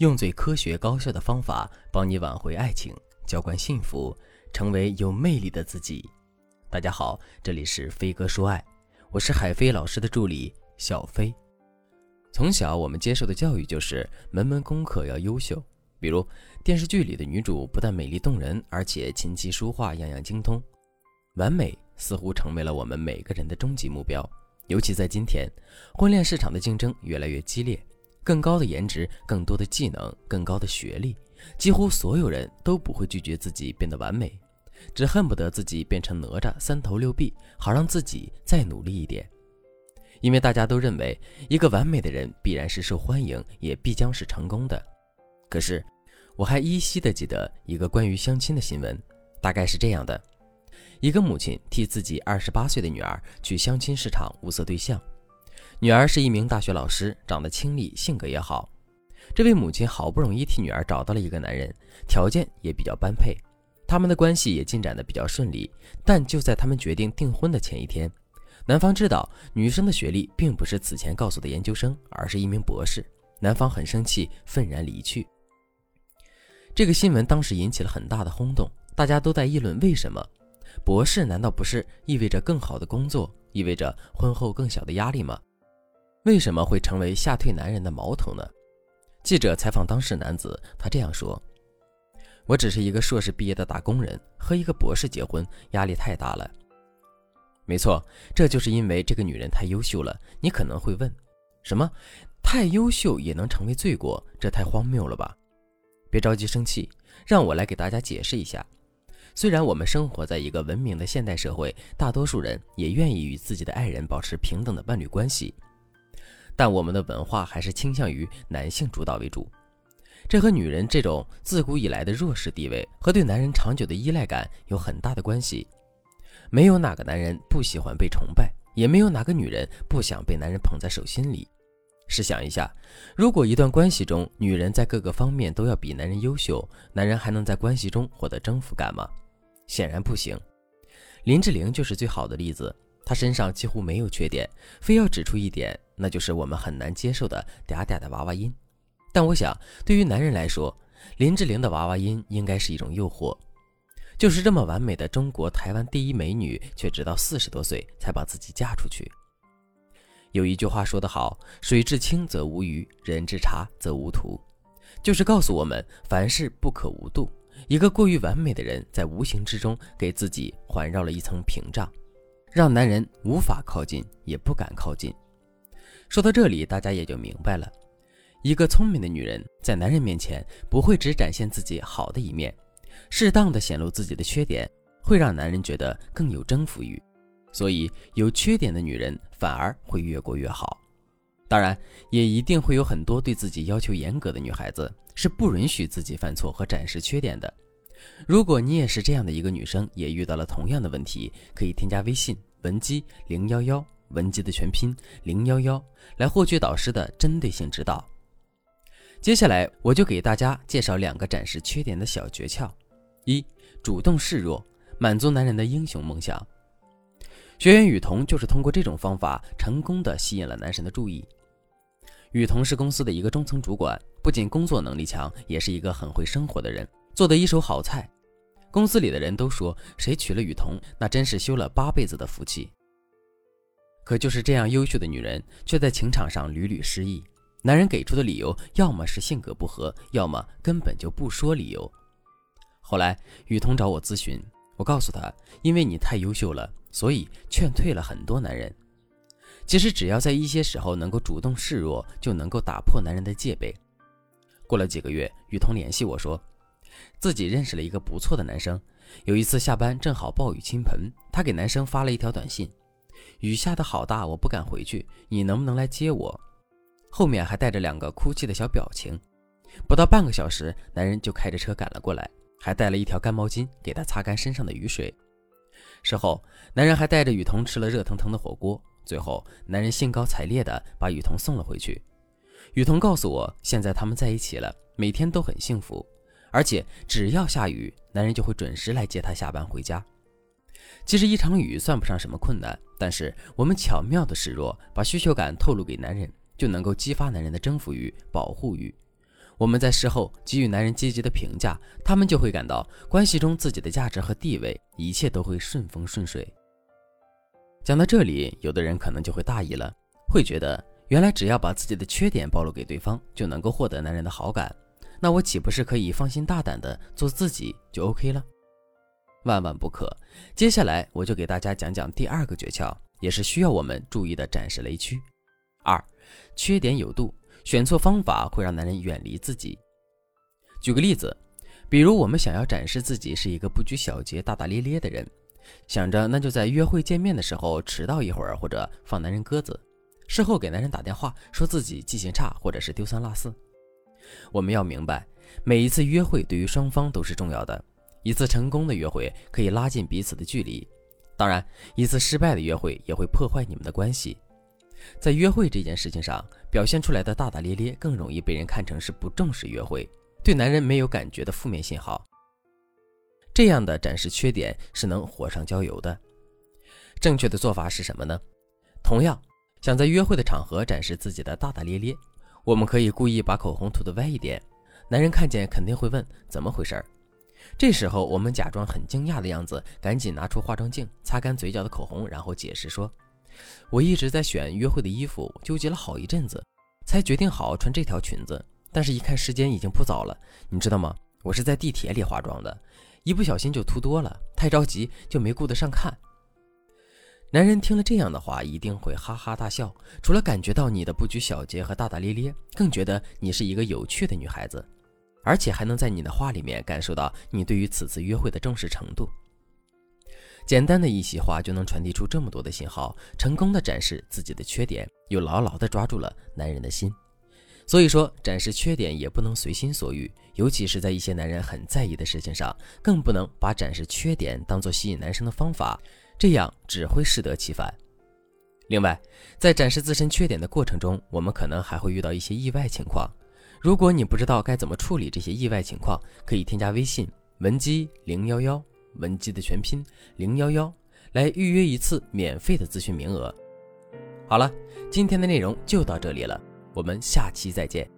用最科学高效的方法帮你挽回爱情，浇灌幸福，成为有魅力的自己。大家好，这里是飞哥说爱，我是海飞老师的助理小飞。从小我们接受的教育就是门门功课要优秀，比如电视剧里的女主不但美丽动人，而且琴棋书画样样精通，完美似乎成为了我们每个人的终极目标。尤其在今天，婚恋市场的竞争越来越激烈。更高的颜值，更多的技能，更高的学历，几乎所有人都不会拒绝自己变得完美，只恨不得自己变成哪吒三头六臂，好让自己再努力一点。因为大家都认为，一个完美的人必然是受欢迎，也必将是成功的。可是，我还依稀的记得一个关于相亲的新闻，大概是这样的：一个母亲替自己二十八岁的女儿去相亲市场物色对象。女儿是一名大学老师，长得清丽，性格也好。这位母亲好不容易替女儿找到了一个男人，条件也比较般配，他们的关系也进展的比较顺利。但就在他们决定订婚的前一天，男方知道女生的学历并不是此前告诉的研究生，而是一名博士。男方很生气，愤然离去。这个新闻当时引起了很大的轰动，大家都在议论为什么博士难道不是意味着更好的工作，意味着婚后更小的压力吗？为什么会成为吓退男人的矛头呢？记者采访当事男子，他这样说：“我只是一个硕士毕业的打工人，和一个博士结婚，压力太大了。”没错，这就是因为这个女人太优秀了。你可能会问：什么？太优秀也能成为罪过？这太荒谬了吧！别着急生气，让我来给大家解释一下。虽然我们生活在一个文明的现代社会，大多数人也愿意与自己的爱人保持平等的伴侣关系。但我们的文化还是倾向于男性主导为主，这和女人这种自古以来的弱势地位和对男人长久的依赖感有很大的关系。没有哪个男人不喜欢被崇拜，也没有哪个女人不想被男人捧在手心里。试想一下，如果一段关系中女人在各个方面都要比男人优秀，男人还能在关系中获得征服感吗？显然不行。林志玲就是最好的例子。她身上几乎没有缺点，非要指出一点，那就是我们很难接受的嗲嗲的娃娃音。但我想，对于男人来说，林志玲的娃娃音应该是一种诱惑。就是这么完美的中国台湾第一美女，却直到四十多岁才把自己嫁出去。有一句话说得好：“水至清则无鱼，人至察则无徒。”就是告诉我们，凡事不可无度。一个过于完美的人，在无形之中给自己环绕了一层屏障。让男人无法靠近，也不敢靠近。说到这里，大家也就明白了：一个聪明的女人在男人面前不会只展现自己好的一面，适当的显露自己的缺点，会让男人觉得更有征服欲。所以，有缺点的女人反而会越过越好。当然，也一定会有很多对自己要求严格的女孩子，是不允许自己犯错和展示缺点的。如果你也是这样的一个女生，也遇到了同样的问题，可以添加微信文姬零幺幺，文姬的全拼零幺幺，来获取导师的针对性指导。接下来我就给大家介绍两个展示缺点的小诀窍：一、主动示弱，满足男人的英雄梦想。学员雨桐就是通过这种方法，成功的吸引了男神的注意。雨桐是公司的一个中层主管，不仅工作能力强，也是一个很会生活的人。做的一手好菜，公司里的人都说谁娶了雨桐，那真是修了八辈子的福气。可就是这样优秀的女人，却在情场上屡屡失意。男人给出的理由，要么是性格不合，要么根本就不说理由。后来雨桐找我咨询，我告诉她，因为你太优秀了，所以劝退了很多男人。其实只要在一些时候能够主动示弱，就能够打破男人的戒备。过了几个月，雨桐联系我说。自己认识了一个不错的男生，有一次下班正好暴雨倾盆，她给男生发了一条短信：“雨下的好大，我不敢回去，你能不能来接我？”后面还带着两个哭泣的小表情。不到半个小时，男人就开着车赶了过来，还带了一条干毛巾给他擦干身上的雨水。事后，男人还带着雨桐吃了热腾腾的火锅。最后，男人兴高采烈地把雨桐送了回去。雨桐告诉我，现在他们在一起了，每天都很幸福。而且只要下雨，男人就会准时来接她下班回家。其实一场雨算不上什么困难，但是我们巧妙的示弱，把需求感透露给男人，就能够激发男人的征服欲、保护欲。我们在事后给予男人积极的评价，他们就会感到关系中自己的价值和地位，一切都会顺风顺水。讲到这里，有的人可能就会大意了，会觉得原来只要把自己的缺点暴露给对方，就能够获得男人的好感，那我岂不是可以放心大胆的做自己就 OK 了？万万不可！接下来我就给大家讲讲第二个诀窍，也是需要我们注意的展示雷区。二，缺点有度，选错方法会让男人远离自己。举个例子，比如我们想要展示自己是一个不拘小节、大大咧咧的人，想着那就在约会见面的时候迟到一会儿，或者放男人鸽子，事后给男人打电话说自己记性差，或者是丢三落四。我们要明白，每一次约会对于双方都是重要的，一次成功的约会可以拉近彼此的距离，当然，一次失败的约会也会破坏你们的关系。在约会这件事情上，表现出来的大大咧咧，更容易被人看成是不重视约会、对男人没有感觉的负面信号。这样的展示缺点是能火上浇油的。正确的做法是什么呢？同样，想在约会的场合展示自己的大大咧咧，我们可以故意把口红涂得歪一点，男人看见肯定会问怎么回事儿。这时候，我们假装很惊讶的样子，赶紧拿出化妆镜，擦干嘴角的口红，然后解释说。我一直在选约会的衣服，纠结了好一阵子，才决定好穿这条裙子。但是，一看时间已经不早了，你知道吗？我是在地铁里化妆的，一不小心就涂多了，太着急就没顾得上看。男人听了这样的话，一定会哈哈大笑。除了感觉到你的不拘小节和大大咧咧，更觉得你是一个有趣的女孩子，而且还能在你的话里面感受到你对于此次约会的重视程度。简单的一席话就能传递出这么多的信号，成功的展示自己的缺点，又牢牢的抓住了男人的心。所以说，展示缺点也不能随心所欲，尤其是在一些男人很在意的事情上，更不能把展示缺点当做吸引男生的方法，这样只会适得其反。另外，在展示自身缺点的过程中，我们可能还会遇到一些意外情况。如果你不知道该怎么处理这些意外情况，可以添加微信文姬零幺幺。文姬的全拼零幺幺，来预约一次免费的咨询名额。好了，今天的内容就到这里了，我们下期再见。